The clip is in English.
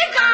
Take off!